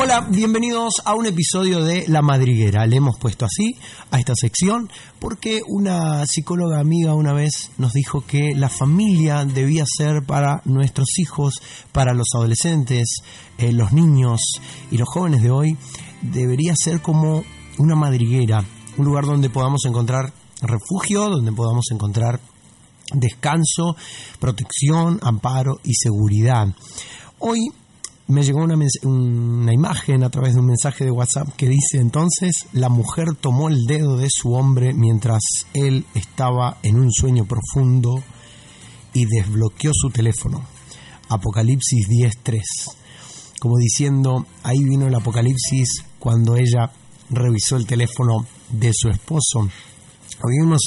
Hola, bienvenidos a un episodio de La Madriguera. Le hemos puesto así a esta sección porque una psicóloga amiga una vez nos dijo que la familia debía ser para nuestros hijos, para los adolescentes, eh, los niños y los jóvenes de hoy, debería ser como una madriguera, un lugar donde podamos encontrar refugio, donde podamos encontrar descanso, protección, amparo y seguridad. Hoy me llegó una, una, imagen a través de un mensaje de WhatsApp que dice entonces la mujer tomó el dedo de su hombre mientras él estaba en un sueño profundo y desbloqueó su teléfono. Apocalipsis 10.3. Como diciendo, ahí vino el apocalipsis cuando ella revisó el teléfono de su esposo. Vivimos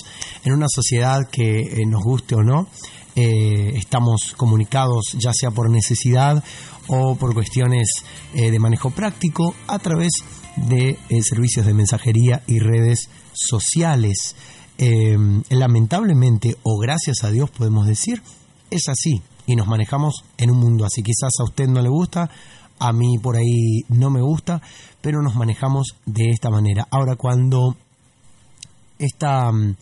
en una sociedad que eh, nos guste o no, eh, estamos comunicados ya sea por necesidad o por cuestiones eh, de manejo práctico a través de eh, servicios de mensajería y redes sociales. Em, lamentablemente, o gracias a Dios podemos decir, es así y nos manejamos en un mundo así. Quizás a usted no le gusta, a mí por ahí no me gusta, pero nos manejamos de esta manera. Ahora, cuando esta, mm,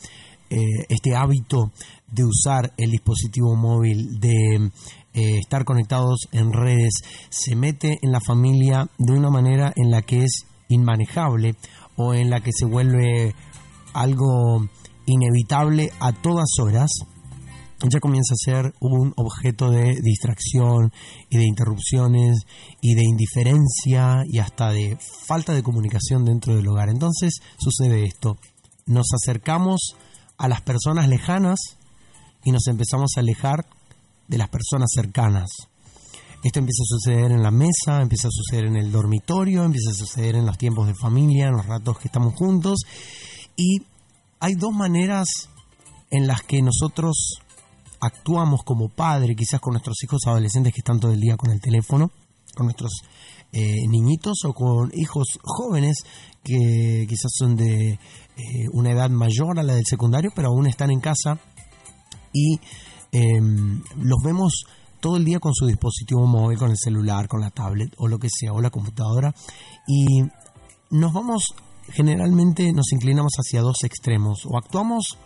este hábito de usar el dispositivo móvil, de eh, estar conectados en redes, se mete en la familia de una manera en la que es inmanejable o en la que se vuelve algo inevitable a todas horas, ya comienza a ser un objeto de distracción y de interrupciones y de indiferencia y hasta de falta de comunicación dentro del hogar. Entonces sucede esto, nos acercamos a las personas lejanas y nos empezamos a alejar de las personas cercanas. Esto empieza a suceder en la mesa, empieza a suceder en el dormitorio, empieza a suceder en los tiempos de familia, en los ratos que estamos juntos. Y hay dos maneras en las que nosotros actuamos como padre, quizás con nuestros hijos adolescentes que están todo el día con el teléfono, con nuestros eh, niñitos o con hijos jóvenes que quizás son de eh, una edad mayor a la del secundario, pero aún están en casa y Em, los vemos todo el día con su dispositivo móvil, con el celular, con la tablet o lo que sea, o la computadora, y nos vamos, generalmente nos inclinamos hacia dos extremos, o actuamos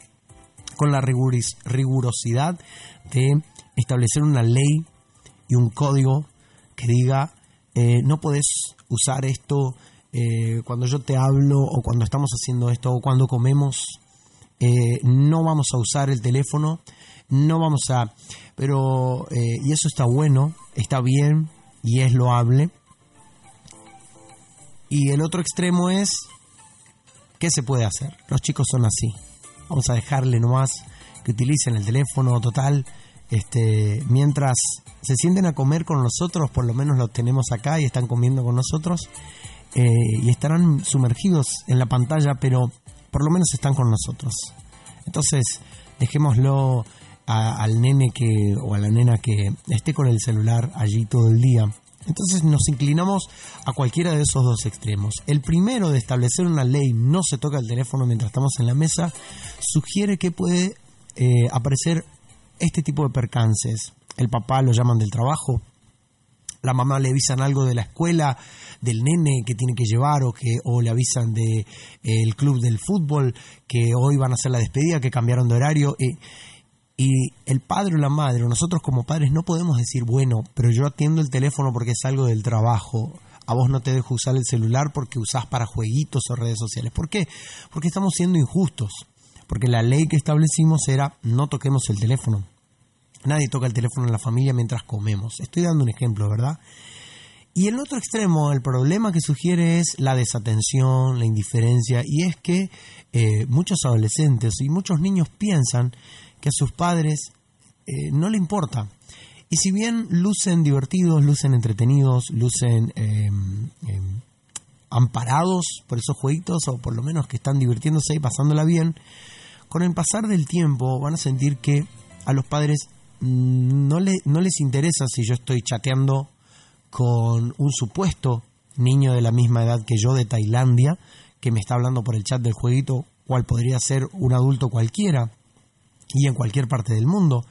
con la rigurosidad de establecer una ley y un código que diga, eh, no puedes usar esto eh, cuando yo te hablo, o cuando estamos haciendo esto, o cuando comemos, eh, no vamos a usar el teléfono, no vamos a... Pero, eh, y eso está bueno, está bien y es loable. Y el otro extremo es, ¿qué se puede hacer? Los chicos son así. Vamos a dejarle nomás que utilicen el teléfono total. Este, mientras se sienten a comer con nosotros, por lo menos los tenemos acá y están comiendo con nosotros. Eh, y estarán sumergidos en la pantalla, pero por lo menos están con nosotros. Entonces, dejémoslo al nene que o a la nena que esté con el celular allí todo el día. Entonces nos inclinamos a cualquiera de esos dos extremos. El primero de establecer una ley, no se toca el teléfono mientras estamos en la mesa, sugiere que puede eh, aparecer este tipo de percances. El papá lo llaman del trabajo, la mamá le avisan algo de la escuela, del nene que tiene que llevar o que o le avisan de eh, el club del fútbol que hoy van a hacer la despedida, que cambiaron de horario. Eh, y el padre o la madre, o nosotros como padres, no podemos decir, bueno, pero yo atiendo el teléfono porque es algo del trabajo. A vos no te dejo usar el celular porque usás para jueguitos o redes sociales. ¿Por qué? Porque estamos siendo injustos. Porque la ley que establecimos era no toquemos el teléfono. Nadie toca el teléfono en la familia mientras comemos. Estoy dando un ejemplo, ¿verdad? Y el otro extremo, el problema que sugiere es la desatención, la indiferencia, y es que eh, muchos adolescentes y muchos niños piensan que a sus padres eh, no le importa. Y si bien lucen divertidos, lucen entretenidos, lucen em, amparados por esos jueguitos, o por lo menos que están divirtiéndose y pasándola bien, con el pasar del tiempo van a sentir que a los padres no, le, no les interesa si yo estoy chateando con un supuesto niño de la misma edad que yo de Tailandia, que me está hablando por el chat del jueguito, cual podría ser un adulto cualquiera y en cualquier parte del mundo.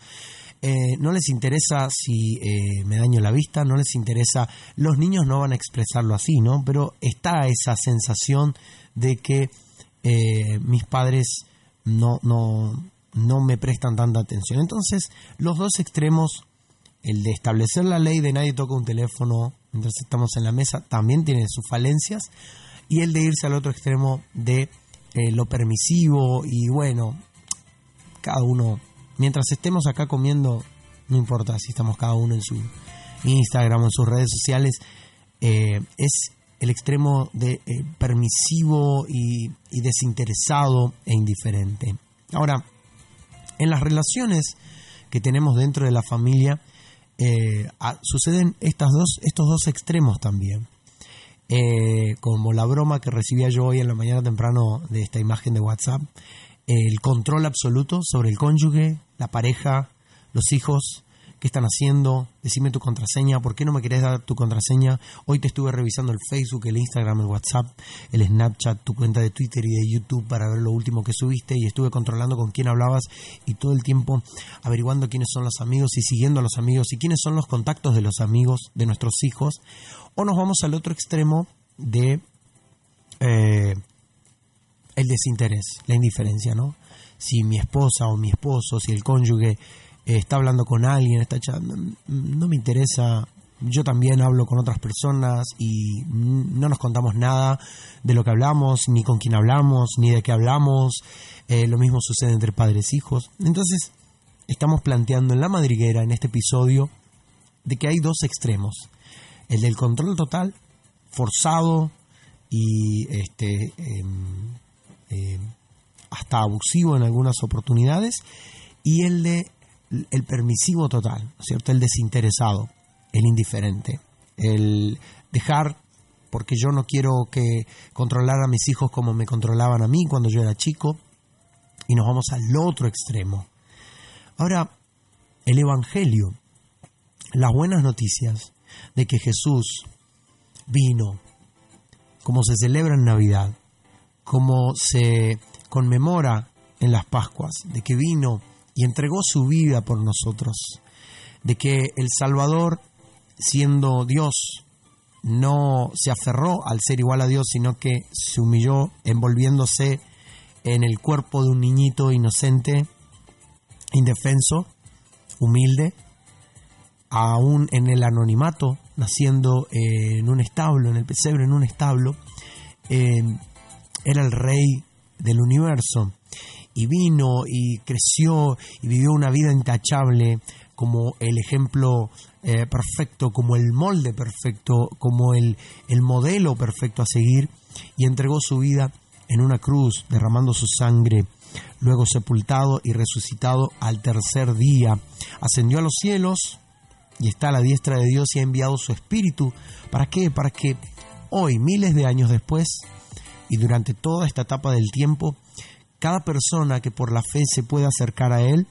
Eh, no les interesa si eh, me daño la vista, no les interesa, los niños no van a expresarlo así, ¿no? Pero está esa sensación de que eh, mis padres no, no, no me prestan tanta atención. Entonces, los dos extremos, el de establecer la ley de nadie toca un teléfono mientras estamos en la mesa, también tiene sus falencias, y el de irse al otro extremo de lo permisivo y bueno, cada uno mientras estemos acá comiendo, no importa si estamos cada uno en su Instagram o en sus redes sociales, eh, es el extremo de eh, permisivo y, desinteresado e indiferente. Ahora, en las relaciones que tenemos dentro de la familia, eh, suceden estas dos, estos dos extremos también. como la broma que recibía yo hoy en la mañana temprano de esta imagen de WhatsApp, el control absoluto sobre el cónyuge, la pareja, los hijos, qué están haciendo, decime tu contraseña, por qué no me querés dar tu contraseña. Hoy te estuve revisando el Facebook, el Instagram, el WhatsApp, el Snapchat, tu cuenta de Twitter y de YouTube para ver lo último que subiste y estuve controlando con quién hablabas y todo el tiempo averiguando quiénes son los amigos y siguiendo a los amigos y quiénes son los contactos de los amigos de nuestros hijos. O nos vamos al otro extremo de eh, el desinterés, la indiferencia, ¿no? Si mi esposa o mi esposo, si el cónyuge está hablando con alguien, está mm, no me interesa, yo también hablo con otras personas y no nos contamos nada de lo que hablamos, ni con quién hablamos, ni de qué hablamos, eh, lo mismo sucede entre padres e hijos. Entonces, estamos planteando en la madriguera, en este episodio, de que hay dos extremos, el del control total, forzado y este, em, eh, hasta abusivo en algunas oportunidades, y el de el permisivo total, ¿cierto? El desinteresado, el indiferente, el dejar porque yo no quiero que controlar a mis hijos como me controlaban a mí cuando yo era chico, y nos vamos al otro extremo. Ahora, el Evangelio, las buenas noticias de que Jesús vino, como se celebra en Navidad, como se conmemora en las Pascuas, de que vino y entregó su vida por nosotros, de que el Salvador, siendo Dios, no se aferró al ser igual a Dios, sino que se humilló envolviéndose en el cuerpo de un niñito inocente, indefenso, humilde, aún en el anonimato, naciendo en un establo, en el pesebre, en un establo, eh, era el rey del universo y vino y creció y vivió una vida intachable como el ejemplo eh, perfecto, como el molde perfecto, como el, el modelo perfecto a seguir y entregó su vida en una cruz derramando su sangre, luego sepultado y resucitado al tercer día, ascendió a los cielos y está a la diestra de Dios y ha enviado su espíritu. ¿Para qué? Para que hoy, miles de años después, y durante toda esta etapa del tiempo, cada persona que por la fe se pueda acercar a Él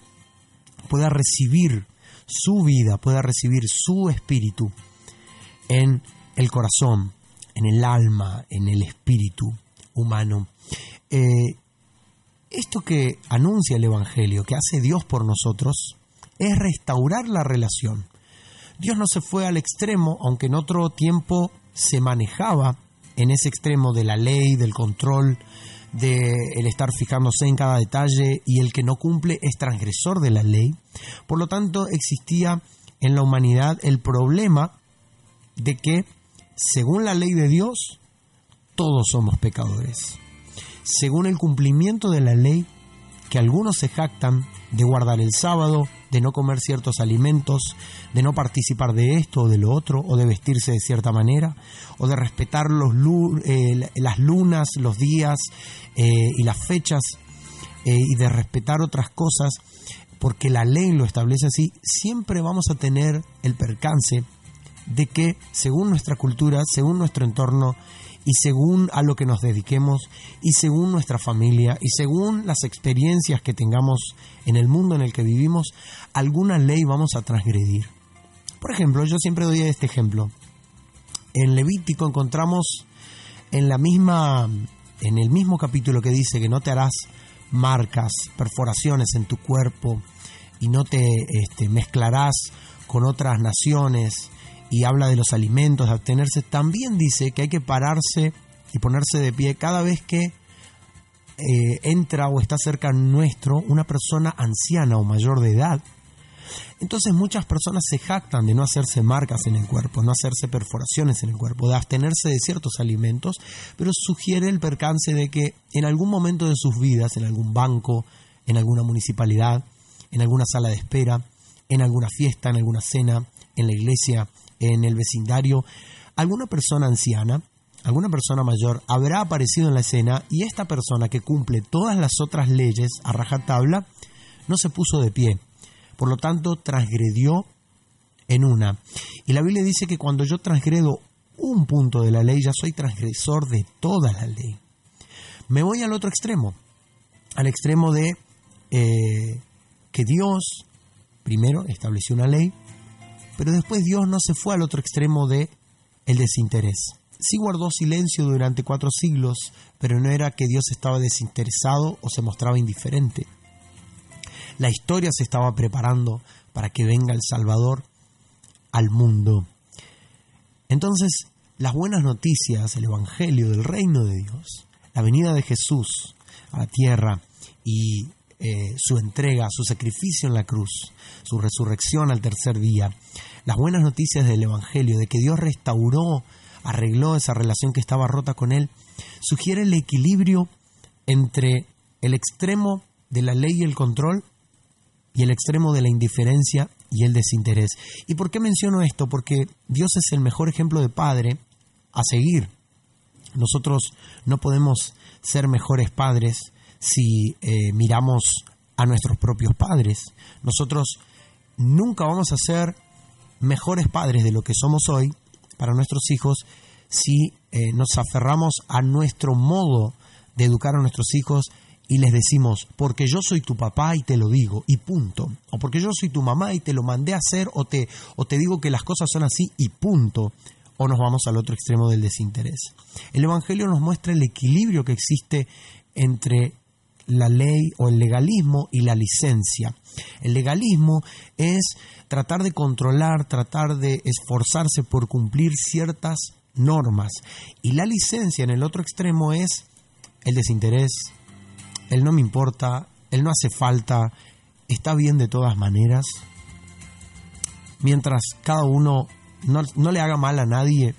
pueda recibir su vida, pueda recibir su espíritu en el corazón, en el alma, en el espíritu humano. Eh, esto que anuncia el Evangelio, que hace Dios por nosotros, es restaurar la relación. Dios no se fue al extremo, aunque en otro tiempo se manejaba en ese extremo de la ley, del control, de el estar fijándose en cada detalle y el que no cumple es transgresor de la ley. Por lo tanto, existía en la humanidad el problema de que, según la ley de Dios, todos somos pecadores. Según el cumplimiento de la ley, que algunos se jactan de guardar el sábado, de no comer ciertos alimentos, de no participar de esto o de lo otro, o de vestirse de cierta manera, o de respetar los, eh, las lunas, los días eh, y las fechas, eh, y de respetar otras cosas, porque la ley lo establece así, siempre vamos a tener el percance de que según nuestra cultura, según nuestro entorno y según a lo que nos dediquemos y según nuestra familia y según las experiencias que tengamos en el mundo en el que vivimos, alguna ley vamos a transgredir. Por ejemplo, yo siempre doy este ejemplo. En Levítico encontramos en la misma en el mismo capítulo que dice que no te harás marcas, perforaciones en tu cuerpo y no te este, mezclarás con otras naciones y habla de los alimentos, de abstenerse, también dice que hay que pararse y ponerse de pie cada vez que eh, entra o está cerca nuestro una persona anciana o mayor de edad. Entonces muchas personas se jactan de no hacerse marcas en el cuerpo, no hacerse perforaciones en el cuerpo, de abstenerse de ciertos alimentos, pero sugiere el percance de que en algún momento de sus vidas, en algún banco, en alguna municipalidad, en alguna sala de espera, en alguna fiesta, en alguna cena, en la iglesia, en el vecindario, alguna persona anciana, alguna persona mayor habrá aparecido en la escena y esta persona que cumple todas las otras leyes a rajatabla no se puso de pie por lo tanto transgredió en una. Y la Biblia dice que cuando yo transgredo un punto de la ley, ya soy transgresor de toda la ley. Me voy al otro extremo, al extremo de eh, que Dios primero estableció una ley, pero después Dios no se fue al otro extremo de el desinterés. Sí guardó silencio durante cuatro siglos, pero no era que Dios estaba desinteresado o se mostraba indiferente. La historia se estaba preparando para que venga el Salvador al mundo. Entonces, las buenas noticias, el Evangelio del reino de Dios, la venida de Jesús a la tierra y eh, su entrega, su sacrificio en la cruz, su resurrección al tercer día, las buenas noticias del Evangelio, de que Dios restauró, arregló esa relación que estaba rota con Él, sugiere el equilibrio entre el extremo de la ley y el control y el extremo de la indiferencia y el desinterés. ¿Y por qué menciono esto? Porque Dios es el mejor ejemplo de padre a seguir. Nosotros no podemos ser mejores padres si eh, miramos a nuestros propios padres. Nosotros nunca vamos a ser mejores padres de lo que somos hoy para nuestros hijos si eh, nos aferramos a nuestro modo de educar a nuestros hijos y les decimos, porque yo soy tu papá y te lo digo, y punto. O porque yo soy tu mamá y te lo mandé a hacer, o te, o te digo que las cosas son así y punto. O nos vamos al otro extremo del desinterés. El Evangelio nos muestra el equilibrio que existe entre la ley o el legalismo y la licencia. El legalismo es tratar de controlar, tratar de esforzarse por cumplir ciertas normas. Y la licencia en el otro extremo es el desinterés, él no me importa, Él no hace falta, está bien de todas maneras. Mientras cada uno no, no le haga mal a nadie,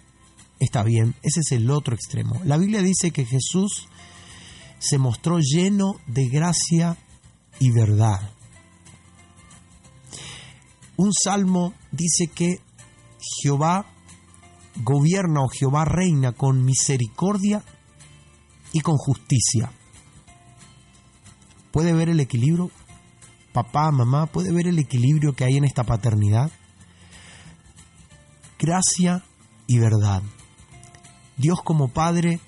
está bien. Ese es el otro extremo. La Biblia dice que Jesús se mostró lleno de gracia y verdad. Un salmo dice que Jehová gobierna o Jehová reina con misericordia y con justicia puede ver el equilibrio, papá, mamá, puede ver el equilibrio que hay en esta paternidad. Gracia y verdad. Dios como Padre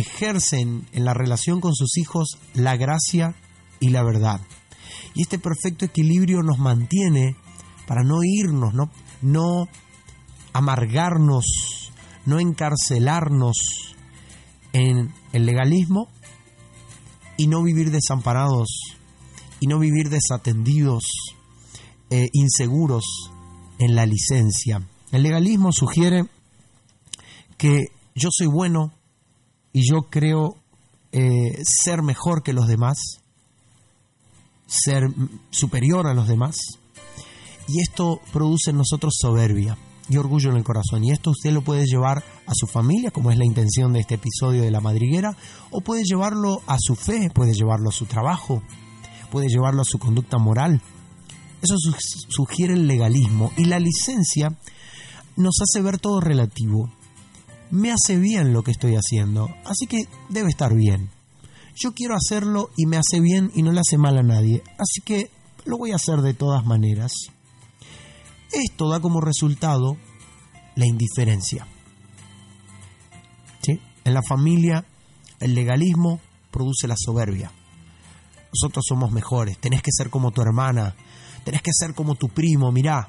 ejerce en, la relación con sus hijos la gracia y la verdad. Y este perfecto equilibrio nos mantiene para no irnos, no, no amargarnos, no encarcelarnos en el legalismo, y no vivir desamparados y no vivir desatendidos, eh, inseguros en la licencia. El legalismo sugiere que yo soy bueno y yo creo eh, ser mejor que los demás, ser superior a los demás, y esto produce en nosotros soberbia y orgullo en el corazón. Y esto usted lo puede llevar a su familia, como es la intención de este episodio de La Madriguera, o puede llevarlo a su fe, puede llevarlo a su trabajo, puede llevarlo a su conducta moral. Eso sugiere el legalismo y la licencia nos hace ver todo relativo. Me hace bien lo que estoy haciendo, así que debe estar bien. Yo quiero hacerlo y me hace bien y no le hace mal a nadie, así que lo voy a hacer de todas maneras. Esto da como resultado la indiferencia. En la familia, el legalismo produce la soberbia. Nosotros somos mejores, tenés que ser como tu hermana, tenés que ser como tu primo, mirá,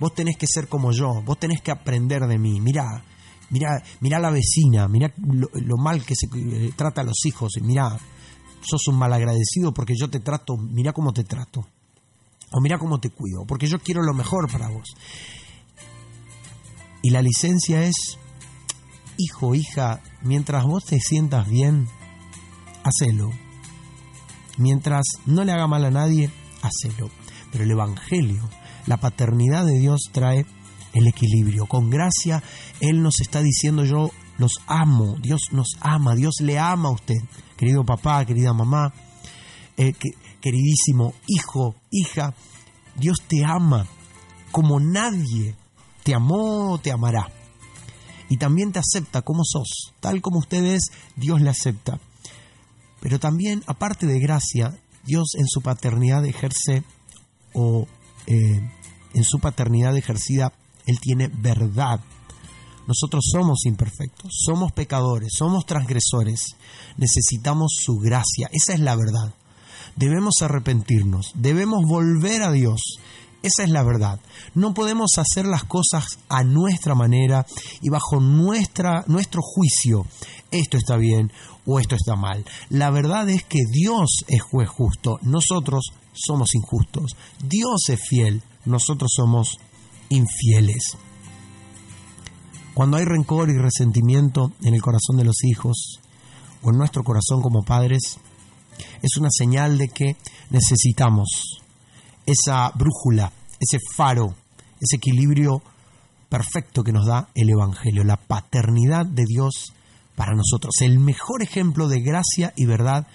vos tenés que ser como yo, vos tenés que aprender de mí, mirá, mirá, la vecina, mirá lo, mal que se eh, trata a los hijos, mirá, sos un malagradecido porque yo te trato, mirá cómo te trato, o mirá cómo te cuido, porque yo quiero lo mejor para vos. Y la licencia es, hijo, hija, mientras vos te sientas bien, hacelo. Mientras no le haga mal a nadie, hacelo. Pero el Evangelio, la paternidad de Dios trae el equilibrio. Con gracia, Él nos está diciendo yo los amo, Dios nos ama, Dios le ama a usted, querido papá, querida mamá, eh, queridísimo hijo, hija, Dios te ama como nadie te amó, te amará. Y también te acepta como sos, tal como usted es, Dios le acepta. Pero también, aparte de gracia, Dios en su paternidad ejerce o eh, en su paternidad ejercida, Él tiene verdad. Nosotros somos imperfectos, somos pecadores, somos transgresores, necesitamos su gracia, esa es la verdad. Debemos arrepentirnos, debemos volver a Dios, esa es la verdad. No podemos hacer las cosas a nuestra manera y bajo nuestra, nuestro juicio. Esto está bien o esto está mal. La verdad es que Dios es juez justo, nosotros somos injustos. Dios es fiel, nosotros somos infieles. Cuando hay rencor y resentimiento en el corazón de los hijos o en nuestro corazón como padres, es una señal de que necesitamos esa brújula, ese faro, ese equilibrio perfecto que nos da el Evangelio, la paternidad de Dios para nosotros, el mejor ejemplo de gracia y verdad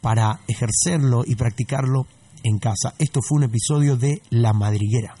para ejercerlo y practicarlo en casa. Esto fue un episodio de La Madriguera.